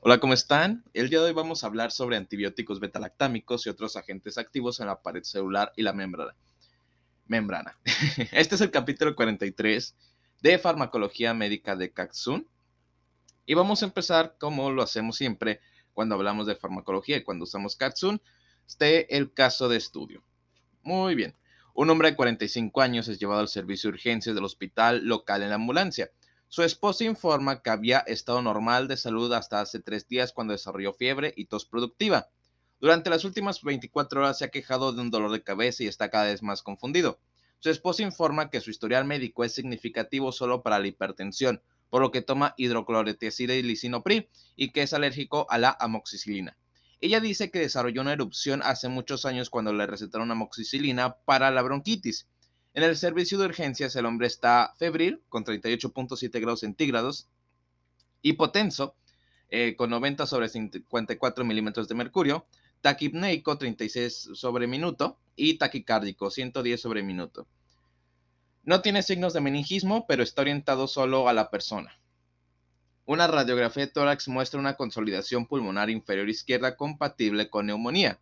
Hola, ¿cómo están? El día de hoy vamos a hablar sobre antibióticos betalactámicos y otros agentes activos en la pared celular y la membrana. membrana. Este es el capítulo 43 de Farmacología Médica de Katsun. Y vamos a empezar como lo hacemos siempre cuando hablamos de farmacología y cuando usamos Katsun, de el caso de estudio. Muy bien. Un hombre de 45 años es llevado al servicio de urgencias del hospital local en la ambulancia. Su esposa informa que había estado normal de salud hasta hace tres días cuando desarrolló fiebre y tos productiva. Durante las últimas 24 horas se ha quejado de un dolor de cabeza y está cada vez más confundido. Su esposa informa que su historial médico es significativo solo para la hipertensión, por lo que toma hidroclorotiazida y lisinopri y que es alérgico a la amoxicilina. Ella dice que desarrolló una erupción hace muchos años cuando le recetaron amoxicilina para la bronquitis en el servicio de urgencias, el hombre está febril, con 38.7 grados centígrados, hipotenso, eh, con 90 sobre 54 milímetros de mercurio, taquipneico, 36 sobre minuto, y taquicárdico, 110 sobre minuto. No tiene signos de meningismo, pero está orientado solo a la persona. Una radiografía de tórax muestra una consolidación pulmonar inferior izquierda compatible con neumonía.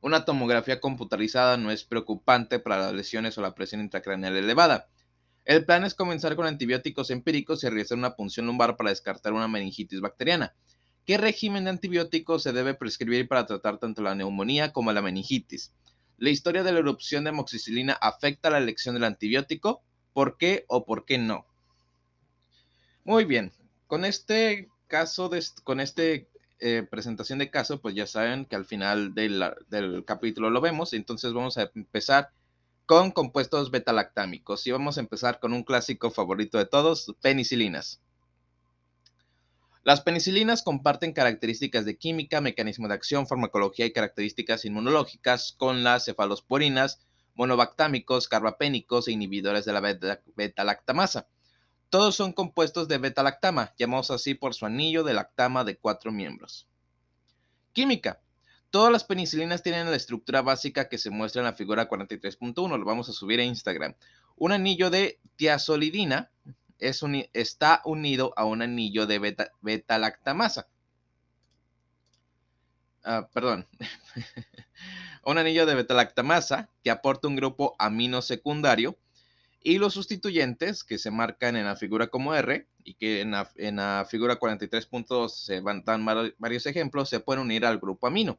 Una tomografía computarizada no es preocupante para las lesiones o la presión intracraneal elevada. El plan es comenzar con antibióticos empíricos y realizar una punción lumbar para descartar una meningitis bacteriana. ¿Qué régimen de antibióticos se debe prescribir para tratar tanto la neumonía como la meningitis? ¿La historia de la erupción de amoxicilina afecta la elección del antibiótico? ¿Por qué o por qué no? Muy bien, con este caso, con este eh, presentación de caso, pues ya saben que al final del, del, capítulo lo vemos. Entonces vamos a empezar con compuestos betalactámicos. Y vamos a empezar con un clásico favorito de todos, penicilinas. Las penicilinas comparten características de química, mecanismo de acción, farmacología y características inmunológicas con las cefalosporinas, monobactámicos, carbapénicos e inhibidores de la beta-lactamasa. Todos son compuestos de beta-lactama, llamados así por su anillo de lactama de cuatro miembros. Química. Todas las penicilinas tienen la estructura básica que se muestra en la figura 43.1. Lo vamos a subir a Instagram. Un anillo de tiazolidina está unido a un anillo de beta-lactamasa. Ah, perdón. un anillo de beta-lactamasa que aporta un grupo amino secundario y los sustituyentes que se marcan en la figura como R y que en la, figura 43.2 se van dan varios ejemplos, se pueden unir al grupo amino.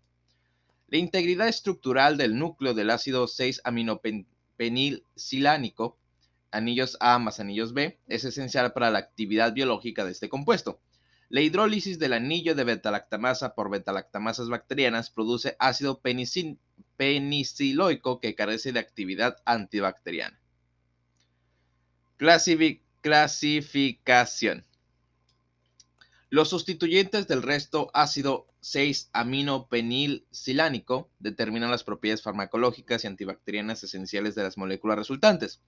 La integridad estructural del núcleo del ácido 6 aminopenilsilánico, anillos A más anillos B, es esencial para la actividad biológica de este compuesto. La hidrólisis del anillo de betalactamasa por betalactamasas bacterianas produce ácido peniciloico que carece de actividad antibacteriana. Clasificación. Los sustituyentes del resto ácido 6-aminopenilsilánico determinan las propiedades farmacológicas y antibacterianas esenciales de las moléculas resultantes.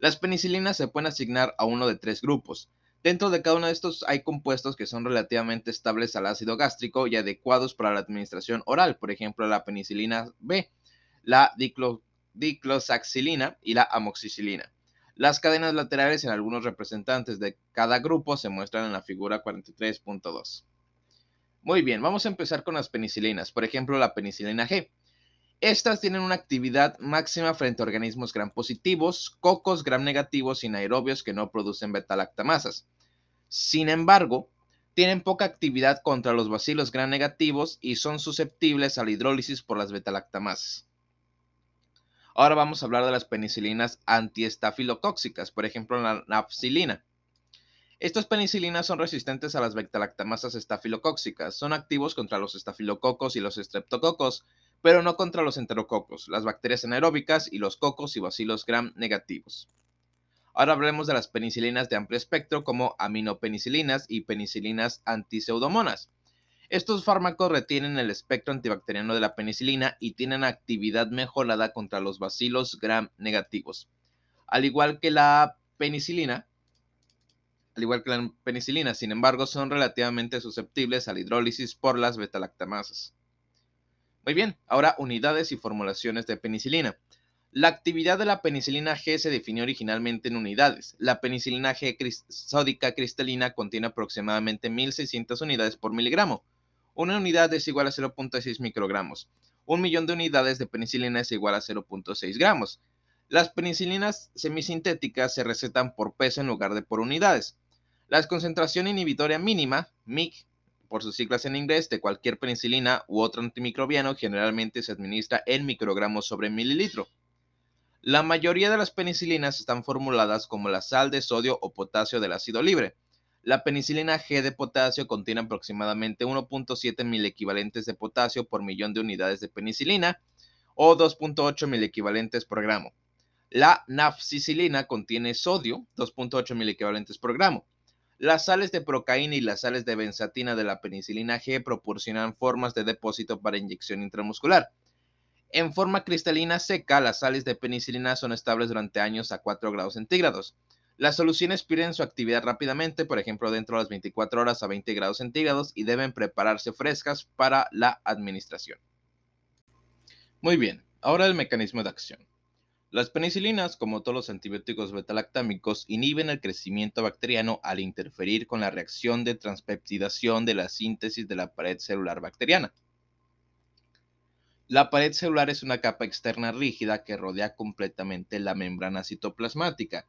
Las penicilinas se pueden asignar a uno de tres grupos. Dentro de cada uno de estos hay compuestos que son relativamente estables al ácido gástrico y adecuados para la administración oral, por ejemplo la penicilina B, la diclosaxilina y la amoxicilina. Las cadenas laterales en algunos representantes de cada grupo se muestran en la figura 43.2. Muy bien, vamos a empezar con las penicilinas, por ejemplo la penicilina G. Estas tienen una actividad máxima frente a organismos gram positivos, cocos gram negativos y anaerobios que no producen beta-lactamasas. Sin embargo, tienen poca actividad contra los bacilos gram negativos y son susceptibles a la hidrólisis por las beta-lactamasas. Ahora vamos a hablar de las penicilinas antiestafilocóxicas, por ejemplo la nafcilina. Estas penicilinas son resistentes a las beta-lactamasas estafilocóxicas. Son activos contra los estafilococos y los estreptococos, pero no contra los enterococos, las bacterias anaeróbicas y los cocos y bacilos gram negativos. Ahora hablemos de las penicilinas de amplio espectro como aminopenicilinas y penicilinas antiseudomonas. Estos fármacos retienen el espectro antibacteriano de la penicilina y tienen actividad mejorada contra los bacilos gram negativos. Al igual que la penicilina, al igual que la penicilina, sin embargo, son relativamente susceptibles a la hidrólisis por las betalactamasas. Muy bien, ahora unidades y formulaciones de penicilina. La actividad de la penicilina G se definió originalmente en unidades. La penicilina G sódica cristalina contiene aproximadamente 1600 unidades por miligramo. Una unidad es igual a 0.6 microgramos. Un millón de unidades de penicilina es igual a 0.6 gramos. Las penicilinas semisintéticas se recetan por peso en lugar de por unidades. La concentración inhibitoria mínima, MIC, por sus siglas en inglés, de cualquier penicilina u otro antimicrobiano generalmente se administra en microgramos sobre mililitro. La mayoría de las penicilinas están formuladas como la sal de sodio o potasio del ácido libre. La penicilina G de potasio contiene aproximadamente 1.7 mil equivalentes de potasio por millón de unidades de penicilina o 2.8 mil equivalentes por gramo. La nafcicilina contiene sodio, 2.8 mil equivalentes por gramo. Las sales de procaína y las sales de benzatina de la penicilina G proporcionan formas de depósito para inyección intramuscular. En forma cristalina seca, las sales de penicilina son estables durante años a 4 grados centígrados. Las soluciones pierden su actividad rápidamente, por ejemplo, dentro de las 24 horas a 20 grados centígrados y deben prepararse frescas para la administración. Muy bien, ahora el mecanismo de acción. Las penicilinas, como todos los antibióticos betalactámicos, inhiben el crecimiento bacteriano al interferir con la reacción de transpeptidación de la síntesis de la pared celular bacteriana. La pared celular es una capa externa rígida que rodea completamente la membrana citoplasmática,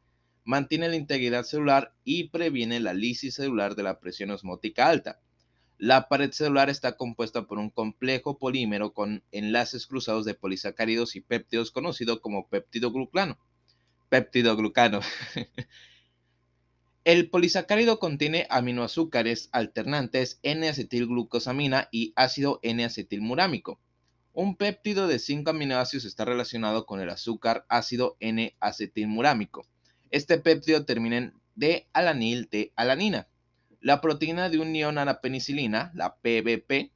mantiene la integridad celular y previene la lisis celular de la presión osmótica alta. La pared celular está compuesta por un complejo polímero con enlaces cruzados de polisacáridos y péptidos conocido como péptidoglucano. Péptidoglucano. El polisacárido contiene aminoazúcares alternantes N-acetilglucosamina y ácido N-acetilmurámico. Un péptido de 5 aminoácidos está relacionado con el azúcar ácido N-acetilmurámico. Este péptido termina en D-alanil de alanina. La proteína de unión a la penicilina, la PBP,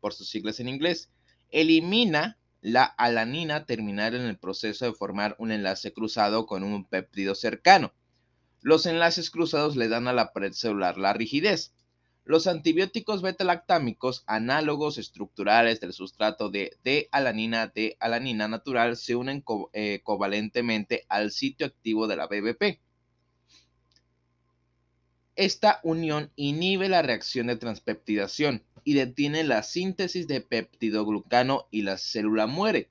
por sus siglas en inglés, elimina la alanina terminal en el proceso de formar un enlace cruzado con un péptido cercano. Los enlaces cruzados le dan a la pared celular la rigidez. Los antibióticos beta-lactámicos, análogos estructurales del sustrato de D-alanina de alanina natural, se unen eh, covalentemente al sitio activo de la BBP. Esta unión inhibe la reacción de transpeptidación y detiene la síntesis de peptidoglucano y la célula muere.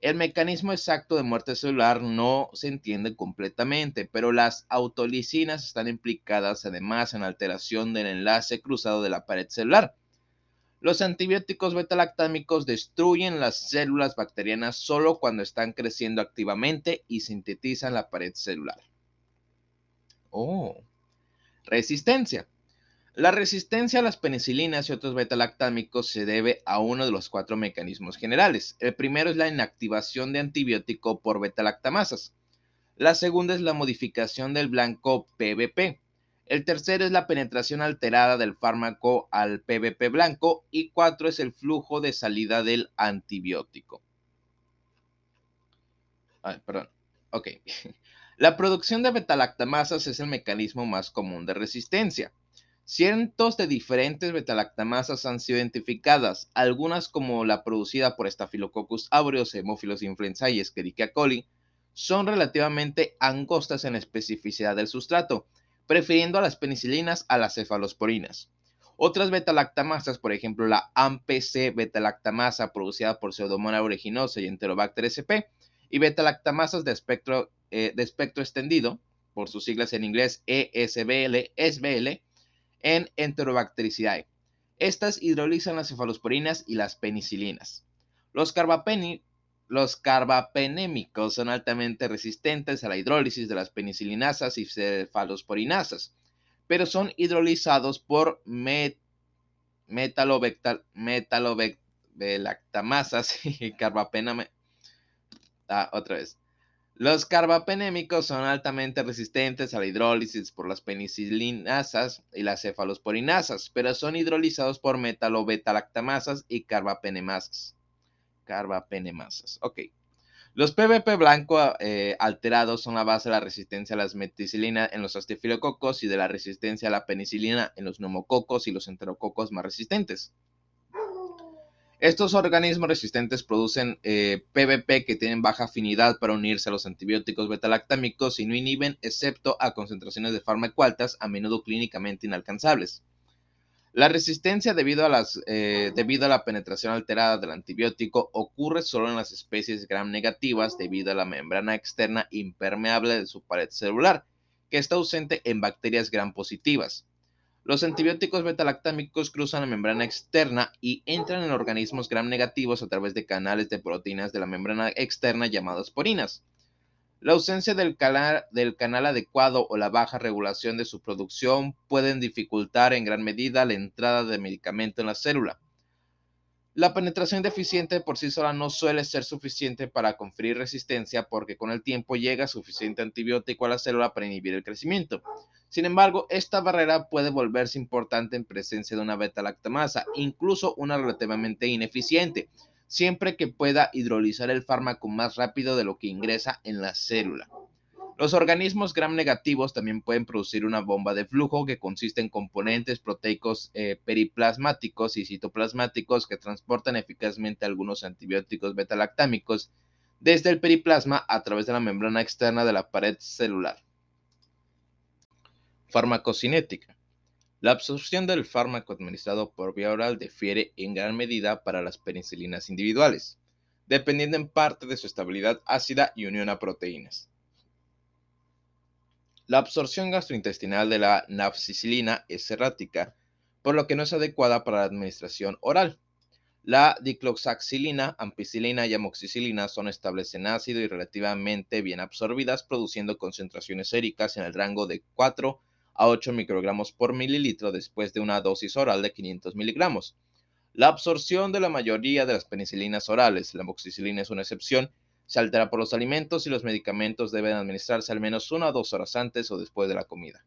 El mecanismo exacto de muerte celular no se entiende completamente, pero las autolisinas están implicadas además en alteración del enlace cruzado de la pared celular. Los antibióticos betalactámicos destruyen las células bacterianas solo cuando están creciendo activamente y sintetizan la pared celular. Oh, resistencia. La resistencia a las penicilinas y otros betalactámicos se debe a uno de los cuatro mecanismos generales. El primero es la inactivación de antibiótico por betalactamasas. La segunda es la modificación del blanco PBP. El tercero es la penetración alterada del fármaco al PBP blanco. Y cuatro es el flujo de salida del antibiótico. Ay, perdón. Ok. La producción de betalactamasas es el mecanismo más común de resistencia. Cientos de diferentes betalactamasas han sido identificadas, algunas como la producida por Staphylococcus aureus, Haemophilus influenzae y Escherichia coli, son relativamente angostas en la especificidad del sustrato, prefiriendo a las penicilinas a las cefalosporinas. Otras betalactamasas, por ejemplo la AMPC betalactamasa producida por Pseudomonas aeruginosa y Enterobacter sp, y betalactamasas de espectro, eh, de espectro extendido, por sus siglas en inglés ESBL, SBL, en enterobactericidad. Estas hidrolizan las cefalosporinas y las penicilinas. Los, los carbapenémicos son altamente resistentes a la hidrólisis de las penicilinasas y cefalosporinasas, pero son hidrolizados por met metalobelactamasas y carbapename. Ah, otra vez. Los carbapenémicos son altamente resistentes a la hidrólisis por las penicilinasas y las cefalosporinasas, pero son hidrolizados por metalobetalactamasas y carbapenemasas. Carbapenemasas, ok. Los PVP blanco eh, alterados son la base de la resistencia a las meticilinas en los astafilococos y de la resistencia a la penicilina en los neumococos y los enterococos más resistentes. Estos organismos resistentes producen PVP eh, que tienen baja afinidad para unirse a los antibióticos betalactámicos y no inhiben excepto a concentraciones de fármaco altas, a menudo clínicamente inalcanzables. La resistencia debido a, eh, debido a la penetración alterada del antibiótico ocurre solo en las especies gram negativas debido a la membrana externa impermeable de su pared celular, que está ausente en bacterias gram positivas. Los antibióticos betalactámicos cruzan la membrana externa y entran en organismos gram negativos a través de canales de proteínas de la membrana externa llamadas porinas. La ausencia del canal, del canal, adecuado o la baja regulación de su producción pueden dificultar en gran medida la entrada de medicamento en la célula. La penetración deficiente por sí sola no suele ser suficiente para conferir resistencia porque con el tiempo llega suficiente antibiótico a la célula para inhibir el crecimiento. Sin embargo, esta barrera puede volverse importante en presencia de una beta-lactamasa, incluso una relativamente ineficiente, siempre que pueda hidrolizar el fármaco más rápido de lo que ingresa en la célula. Los organismos gram negativos también pueden producir una bomba de flujo que consiste en componentes proteicos eh, periplasmáticos y citoplasmáticos que transportan eficazmente algunos antibióticos betalactámicos desde el periplasma a través de la membrana externa de la pared celular. Farmacocinética. La absorción del fármaco administrado por vía oral difiere en gran medida para las penicilinas individuales, dependiendo en parte de su estabilidad ácida y unión a proteínas. La absorción gastrointestinal de la nafcicilina es errática, por lo que no es adecuada para la administración oral. La dicloxaxilina, ampicilina y amoxicilina son estables en ácido y relativamente bien absorbidas, produciendo concentraciones séricas en el rango de 4 a 8 microgramos por mililitro después de una dosis oral de 500 miligramos. La absorción de la mayoría de las penicilinas orales, la amoxicilina es una excepción, se altera por los alimentos y los medicamentos deben administrarse al menos una o dos horas antes o después de la comida.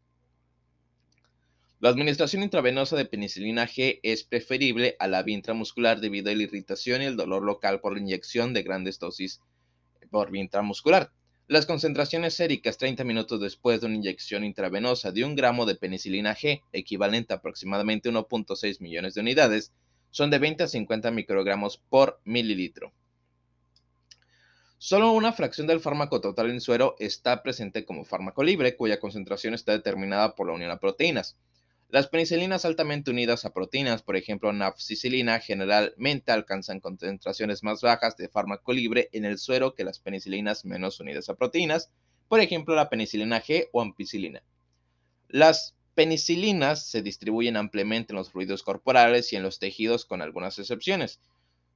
La administración intravenosa de penicilina G es preferible a la vía intramuscular debido a la irritación y el dolor local por la inyección de grandes dosis por vía intramuscular. Las concentraciones séricas 30 minutos después de una inyección intravenosa de un gramo de penicilina G, equivalente a aproximadamente 1.6 millones de unidades, son de 20 a 50 microgramos por mililitro. Solo una fracción del fármaco total en suero está presente como fármaco libre, cuya concentración está determinada por la unión a proteínas. Las penicilinas altamente unidas a proteínas, por ejemplo nafcicilina, generalmente alcanzan concentraciones más bajas de fármaco libre en el suero que las penicilinas menos unidas a proteínas, por ejemplo la penicilina G o ampicilina. Las penicilinas se distribuyen ampliamente en los fluidos corporales y en los tejidos con algunas excepciones.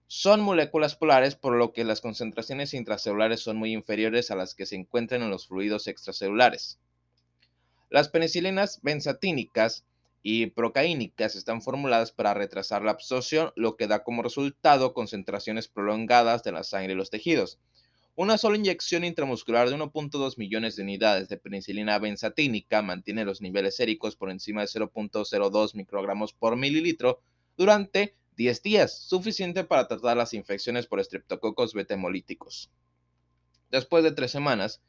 Son moléculas polares, por lo que las concentraciones intracelulares son muy inferiores a las que se encuentran en los fluidos extracelulares. Las penicilinas benzatínicas y procaínicas están formuladas para retrasar la absorción, lo que da como resultado concentraciones prolongadas de la sangre y los tejidos. Una sola inyección intramuscular de 1.2 millones de unidades de penicilina benzatínica mantiene los niveles séricos por encima de 0.02 microgramos por mililitro durante 10 días, suficiente para tratar las infecciones por estreptococos betemolíticos. Después de tres semanas,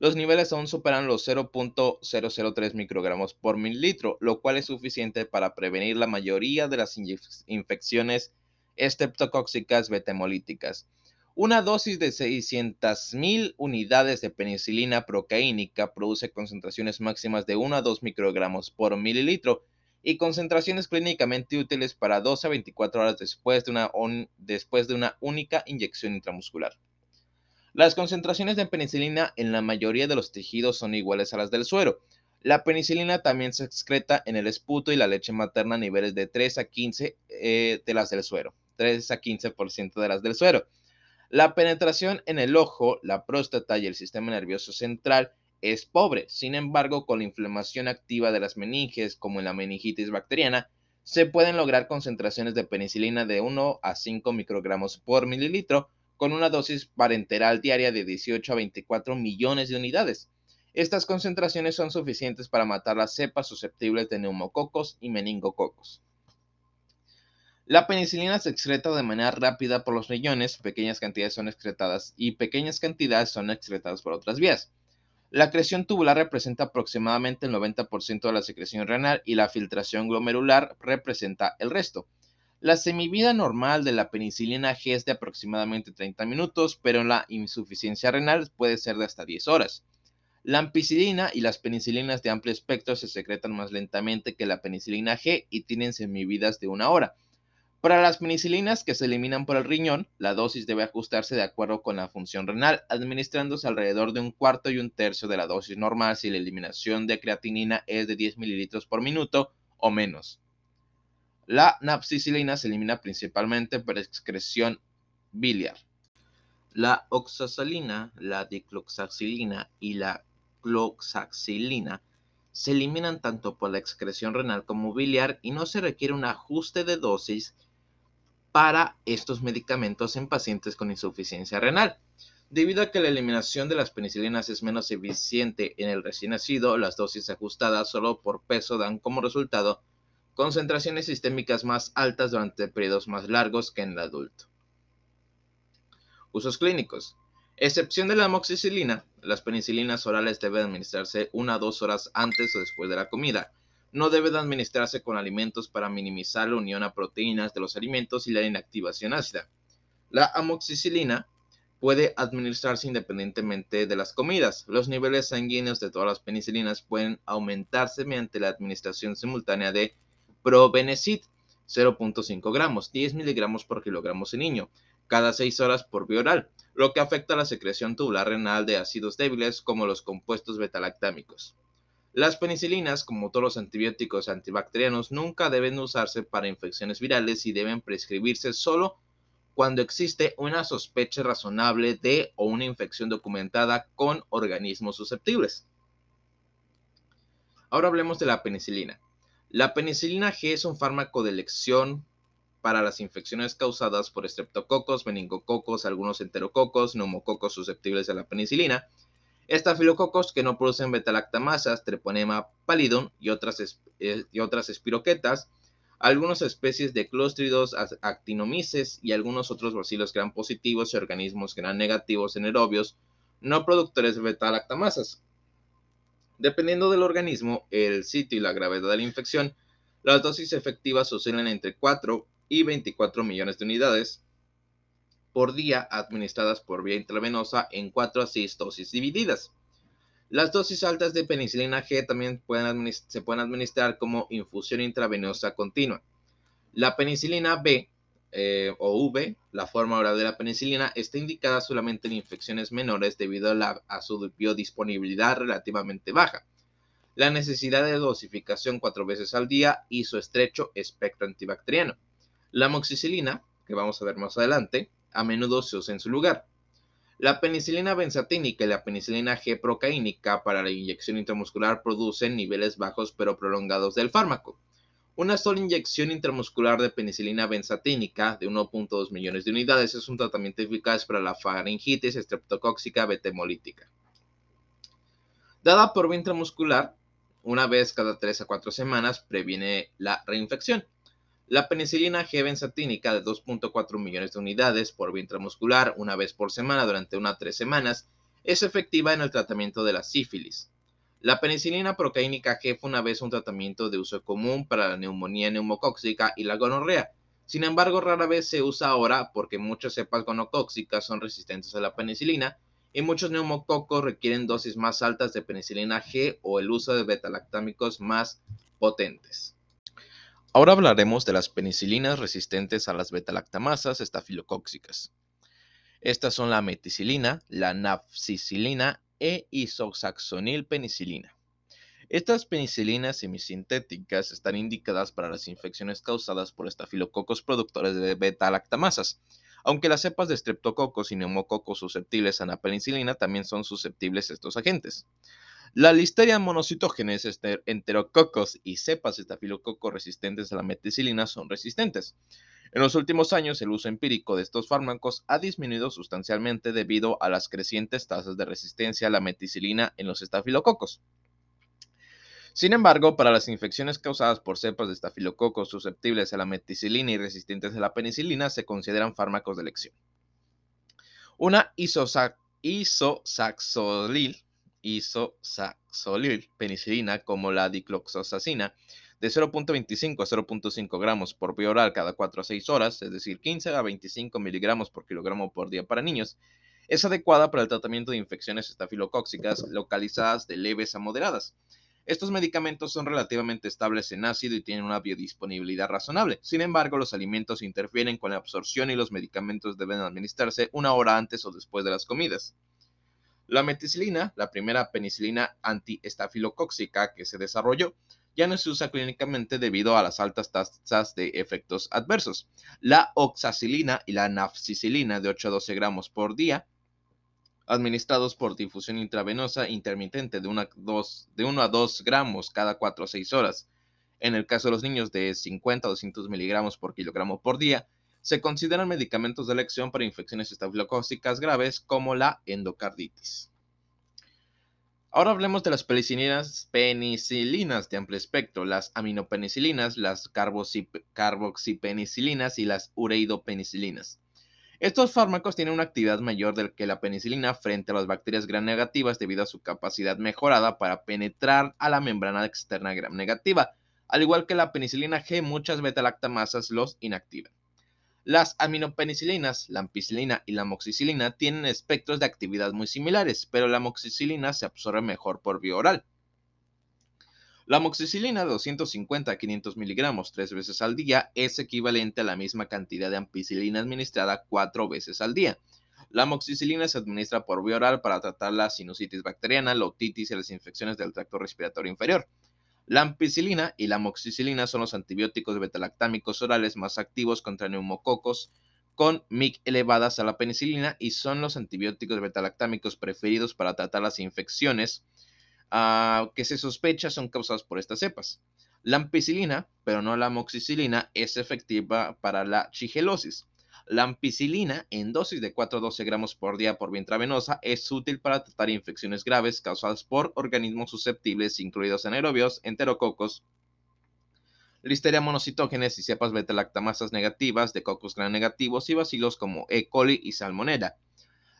los niveles aún superan los 0.003 microgramos por mililitro, lo cual es suficiente para prevenir la mayoría de las infecciones estreptocóxicas betemolíticas. Una dosis de 600.000 unidades de penicilina procaínica produce concentraciones máximas de 1 a 2 microgramos por mililitro, y concentraciones clínicamente útiles para 12 a 24 horas después de una, después de una única inyección intramuscular. Las concentraciones de penicilina en la mayoría de los tejidos son iguales a las del suero. La penicilina también se excreta en el esputo y la leche materna a niveles de 3 a 15 eh, de las del suero. 3 a 15% de las del suero. La penetración en el ojo, la próstata y el sistema nervioso central es pobre. Sin embargo, con la inflamación activa de las meninges, como en la meningitis bacteriana, se pueden lograr concentraciones de penicilina de 1 a 5 microgramos por mililitro, con una dosis parenteral diaria de 18 a 24 millones de unidades. Estas concentraciones son suficientes para matar las cepas susceptibles de neumococos y meningococos. La penicilina se excreta de manera rápida por los riñones, pequeñas cantidades son excretadas y pequeñas cantidades son excretadas por otras vías. La acreción tubular representa aproximadamente el 90% de la secreción renal y la filtración glomerular representa el resto. La semivida normal de la penicilina G es de aproximadamente 30 minutos, pero la insuficiencia renal puede ser de hasta 10 horas. La ampicilina y las penicilinas de amplio espectro se secretan más lentamente que la penicilina G y tienen semividas de una hora. Para las penicilinas que se eliminan por el riñón, la dosis debe ajustarse de acuerdo con la función renal, administrándose alrededor de un cuarto y un tercio de la dosis normal si la eliminación de creatinina es de 10 mililitros por minuto o menos. La napsicilina se elimina principalmente por excreción biliar. La oxazolina, la dicloxacilina y la cloxacilina se eliminan tanto por la excreción renal como biliar y no se requiere un ajuste de dosis para estos medicamentos en pacientes con insuficiencia renal. Debido a que la eliminación de las penicilinas es menos eficiente en el recién nacido, las dosis ajustadas solo por peso dan como resultado concentraciones sistémicas más altas durante periodos más largos que en el adulto. Usos clínicos. Excepción de la amoxicilina, las penicilinas orales deben administrarse una o dos horas antes o después de la comida. No deben administrarse con alimentos para minimizar la unión a proteínas de los alimentos y la inactivación ácida. La amoxicilina puede administrarse independientemente de las comidas. Los niveles sanguíneos de todas las penicilinas pueden aumentarse mediante la administración simultánea de probenecid 0.5 gramos, 10 miligramos por kilogramo en niño, cada 6 horas por vía oral lo que afecta a la secreción tubular renal de ácidos débiles como los compuestos betalactámicos. Las penicilinas, como todos los antibióticos antibacterianos, nunca deben usarse para infecciones virales y deben prescribirse solo cuando existe una sospecha razonable de o una infección documentada con organismos susceptibles. Ahora hablemos de la penicilina. La penicilina G es un fármaco de elección para las infecciones causadas por estreptococos, meningococos, algunos enterococos, neumococos susceptibles a la penicilina, estafilococos que no producen betalactamasas, treponema pallidum y otras, eh, y otras espiroquetas, algunas especies de clóstridos, actinomices y algunos otros bacilos gran positivos y organismos gran negativos en aerobios no productores de betalactamasas. Dependiendo del organismo, el sitio y la gravedad de la infección, las dosis efectivas oscilan entre 4 y 24 millones de unidades por día administradas por vía intravenosa en 4 a 6 dosis divididas. Las dosis altas de penicilina G también se pueden administrar como infusión intravenosa continua. La penicilina B eh, o V, la forma oral de la penicilina, está indicada solamente en infecciones menores debido a, su biodisponibilidad relativamente baja, la necesidad de dosificación cuatro veces al día y su estrecho espectro antibacteriano. La amoxicilina, que vamos a ver más adelante, a menudo se usa en su lugar. La penicilina benzatínica y la penicilina G procaínica para la inyección intramuscular producen niveles bajos pero prolongados del fármaco. Una sola inyección intramuscular de penicilina benzatínica de 1.2 millones de unidades es un tratamiento eficaz para la faringitis estreptocóxica betemolítica. Dada por vía intramuscular, una vez cada 3 a 4 semanas previene la reinfección. La penicilina G benzatínica de 2.4 millones de unidades por vía intramuscular una vez por semana durante unas tres semanas es efectiva en el tratamiento de la sífilis. La penicilina procaínica G fue una vez un tratamiento de uso común para la neumonía neumocóxica y la gonorrea. Sin embargo, rara vez se usa ahora porque muchas cepas gonocóxicas son resistentes a la penicilina y muchos neumococos requieren dosis más altas de penicilina G o el uso de betalactámicos más potentes. Ahora hablaremos de las penicilinas resistentes a las betalactamasas estafilocóxicas. Estas son la meticilina, la nafcicilina e isoxaxonilpenicilina. Estas penicilinas semisintéticas están indicadas para las infecciones causadas por estafilococos productores de beta-lactamasas, aunque las cepas de streptococos y neumococos susceptibles a la penicilina también son susceptibles a estos agentes. La listeria monocitógenes, enterococos y cepas de estafilococos resistentes a la meticilina son resistentes. En los últimos años, el uso empírico de estos fármacos ha disminuido sustancialmente debido a las crecientes tasas de resistencia a la meticilina en los estafilococos. Sin embargo, para las infecciones causadas por cepas de estafilococos susceptibles a la meticilina y resistentes a la penicilina, se consideran fármacos de elección. Una isosaxolil isosaxolil penicilina como la dicloxosacina de 0.25 a 0.5 gramos por vía oral cada 4 a 6 horas, es decir, 15 a 25 miligramos por kilogramo por día para niños, es adecuada para el tratamiento de infecciones estafilocóxicas localizadas de leves a moderadas. Estos medicamentos son relativamente estables en ácido y tienen una biodisponibilidad razonable. Sin embargo, los alimentos interfieren con la absorción y los medicamentos deben administrarse una hora antes o después de las comidas. La meticilina, la primera penicilina antiestafilocóxica que se desarrolló, ya no se usa clínicamente debido a las altas tasas de efectos adversos. La oxacilina y la nafcicilina de 8 a 12 gramos por día, administrados por difusión intravenosa intermitente de 1 a 2 gramos cada 4 a 6 horas. En el caso de los niños de 50 a 200 miligramos por kilogramo por día, se consideran medicamentos de elección para infecciones estafilocócicas graves como la endocarditis. Ahora hablemos de las penicilinas, penicilinas de amplio espectro, las aminopenicilinas, las carboxipenicilinas y las ureidopenicilinas. Estos fármacos tienen una actividad mayor que la penicilina frente a las bacterias gram negativas debido a su capacidad mejorada para penetrar a la membrana externa gram negativa. Al igual que la penicilina G, muchas beta-lactamasas los inactivan. Las aminopenicilinas, la ampicilina y la amoxicilina tienen espectros de actividad muy similares, pero la amoxicilina se absorbe mejor por vía oral. La amoxicilina de 250 a 500 miligramos tres veces al día es equivalente a la misma cantidad de ampicilina administrada cuatro veces al día. La amoxicilina se administra por vía oral para tratar la sinusitis bacteriana, la otitis y las infecciones del tracto respiratorio inferior. La ampicilina y la amoxicilina son los antibióticos betalactámicos orales más activos contra neumococos con MIC elevadas a la penicilina y son los antibióticos betalactámicos preferidos para tratar las infecciones ah, que se sospecha son causadas por estas cepas. La ampicilina, pero no la amoxicilina, es efectiva para la chigelosis. La ampicilina en dosis de 4 a 12 gramos por día por vía intravenosa es útil para tratar infecciones graves causadas por organismos susceptibles, incluidos anaerobios, enterococos, listeria monocitógenes y cepas beta-lactamasas negativas de cocos gran negativos y bacilos como E. coli y salmonella.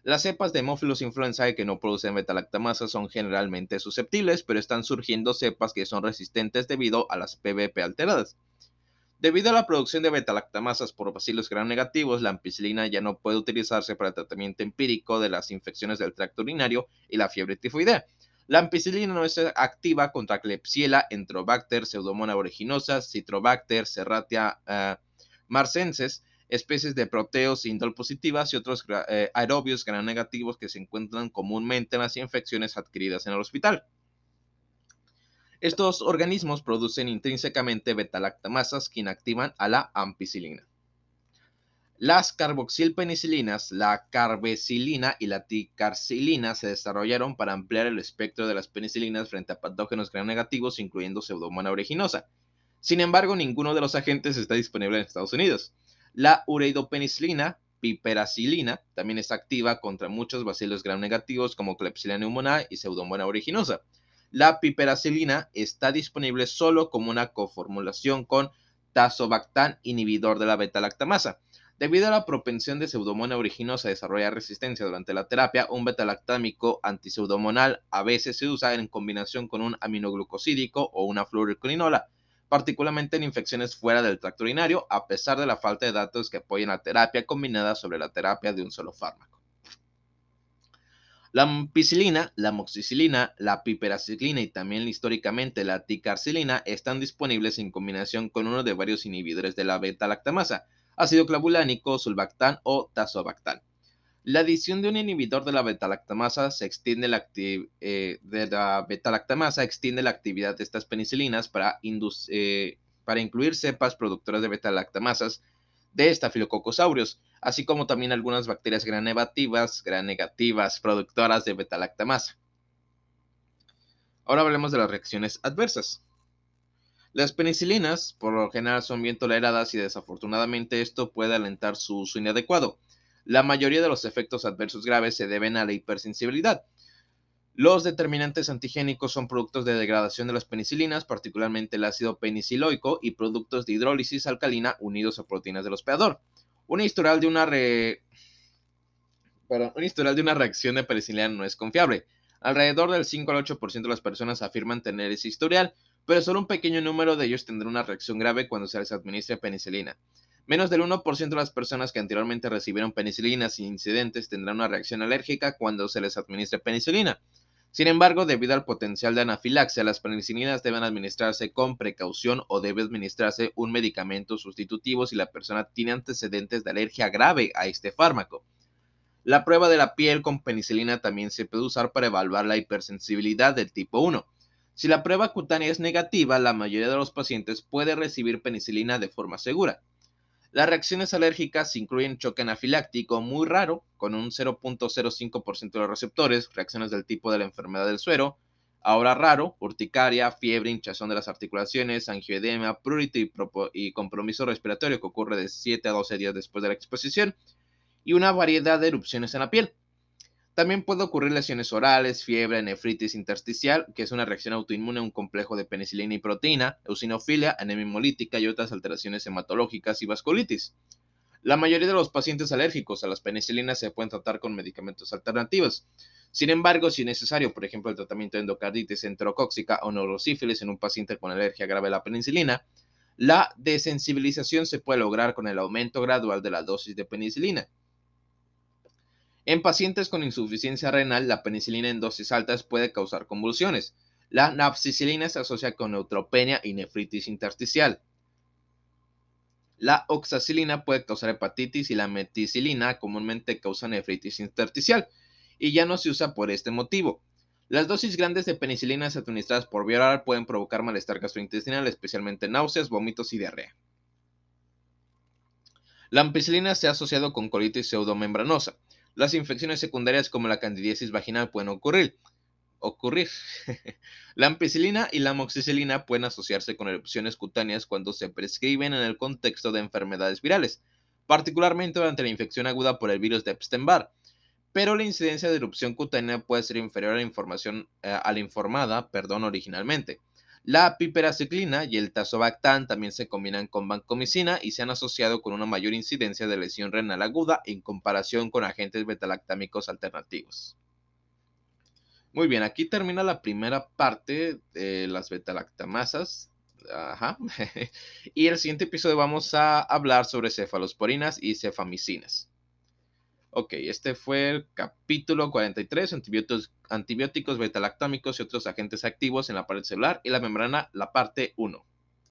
Las cepas de Hemophilus influenzae que no producen beta-lactamasas son generalmente susceptibles, pero están surgiendo cepas que son resistentes debido a las PBP alteradas. Debido a la producción de beta-lactamasas por bacilos gram negativos, la ampicilina ya no puede utilizarse para el tratamiento empírico de las infecciones del tracto urinario y la fiebre tifoidea. La ampicilina no es activa contra Klebsiella, Enterobacter, Pseudomonas aeruginosa, Citrobacter, Serratia uh, marcenses, especies de proteos indol positivas y otros eh, aerobios gram negativos que se encuentran comúnmente en las infecciones adquiridas en el hospital. Estos organismos producen intrínsecamente beta-lactamasas que inactivan a la ampicilina. Las carboxilpenicilinas, la carbecilina y la ticarcilina se desarrollaron para ampliar el espectro de las penicilinas frente a patógenos gram negativos, incluyendo Pseudomonas aeruginosa. Sin embargo, ninguno de los agentes está disponible en Estados Unidos. La ureidopenicilina, piperacilina, también está activa contra muchos bacilos gram negativos como Klebsiella pneumoniae y Pseudomonas aeruginosa. La piperacilina está disponible solo como una coformulación con tazobactam, inhibidor de la beta-lactamasa. Debido a la propensión de Pseudomonas aeruginosa a desarrollar resistencia durante la terapia, un beta-lactámico antipseudomonal a veces se usa en combinación con un aminoglucosídico o una fluoroquininola, particularmente en infecciones fuera del tracto urinario, a pesar de la falta de datos que apoyen la terapia combinada sobre la terapia de un solo fármaco. La ampicilina, la amoxicilina, la piperacilina y también históricamente la ticarcilina están disponibles en combinación con uno de varios inhibidores de la beta-lactamasa, ácido clavulánico, sulbactán o tazobactán. La adición de un inhibidor de la beta-lactamasa extiende la eh, beta-lactamasa extiende la actividad de estas penicilinas para, eh, para incluir cepas productoras de beta-lactamasas de Staphylococcus aureus, así como también algunas bacterias gran negativas, gran negativas productoras de beta-lactamasa. Ahora hablemos de las reacciones adversas. Las penicilinas, por lo general, son bien toleradas y desafortunadamente esto puede alentar su uso inadecuado. La mayoría de los efectos adversos graves se deben a la hipersensibilidad, los determinantes antigénicos son productos de degradación de las penicilinas, particularmente el ácido peniciloico y productos de hidrólisis alcalina unidos a proteínas del hospedador. Un historial de una, un historial de una reacción de penicilina no es confiable. Alrededor del 5 al 8% de las personas afirman tener ese historial, pero solo un pequeño número de ellos tendrá una reacción grave cuando se les administre penicilina. Menos del 1% de las personas que anteriormente recibieron penicilina sin incidentes tendrán una reacción alérgica cuando se les administre penicilina. Sin embargo, debido al potencial de anafilaxia, las penicilinas deben administrarse con precaución o debe administrarse un medicamento sustitutivo si la persona tiene antecedentes de alergia grave a este fármaco. La prueba de la piel con penicilina también se puede usar para evaluar la hipersensibilidad del tipo 1. Si la prueba cutánea es negativa, la mayoría de los pacientes puede recibir penicilina de forma segura. Las reacciones alérgicas incluyen choque anafiláctico muy raro, con un 0.05% de los receptores, reacciones del tipo de la enfermedad del suero, ahora raro, urticaria, fiebre, hinchazón de las articulaciones, angioedema, prurito y, compromiso respiratorio que ocurre de 7 a 12 días después de la exposición, y una variedad de erupciones en la piel. También puede ocurrir lesiones orales, fiebre, nefritis intersticial, que es una reacción autoinmune a un complejo de penicilina y proteína, eosinofilia, anemia hemolítica y otras alteraciones hematológicas y vasculitis. La mayoría de los pacientes alérgicos a las penicilinas se pueden tratar con medicamentos alternativos. Sin embargo, si es necesario, por ejemplo, el tratamiento de endocarditis enterocóxica o neurosífilis en un paciente con alergia grave a la penicilina, la desensibilización se puede lograr con el aumento gradual de la dosis de penicilina. En pacientes con insuficiencia renal, la penicilina en dosis altas puede causar convulsiones. La napsicilina se asocia con neutropenia y nefritis intersticial. La oxacilina puede causar hepatitis y la meticilina comúnmente causa nefritis intersticial y ya no se usa por este motivo. Las dosis grandes de penicilinas administradas por vía oral pueden provocar malestar gastrointestinal, especialmente náuseas, vómitos y diarrea. La ampicilina se ha asociado con colitis pseudomembranosa. Las infecciones secundarias como la candidiasis vaginal pueden ocurrir. ocurrir. la ampicilina y la amoxicilina pueden asociarse con erupciones cutáneas cuando se prescriben en el contexto de enfermedades virales, particularmente durante la infección aguda por el virus de Epstein-Barr. Pero la incidencia de erupción cutánea puede ser inferior a la, información, eh, a la informada perdón, originalmente. La piperaciclina y el tazobactam también se combinan con vancomicina y se han asociado con una mayor incidencia de lesión renal aguda en comparación con agentes betalactámicos alternativos. Muy bien, aquí termina la primera parte de las betalactamasas. Ajá. y el siguiente episodio vamos a hablar sobre cefalosporinas y cefamicinas. Ok, este fue el capítulo 43, antibióticos, antibióticos betalactámicos y otros agentes activos en la pared celular y la membrana, la parte 1.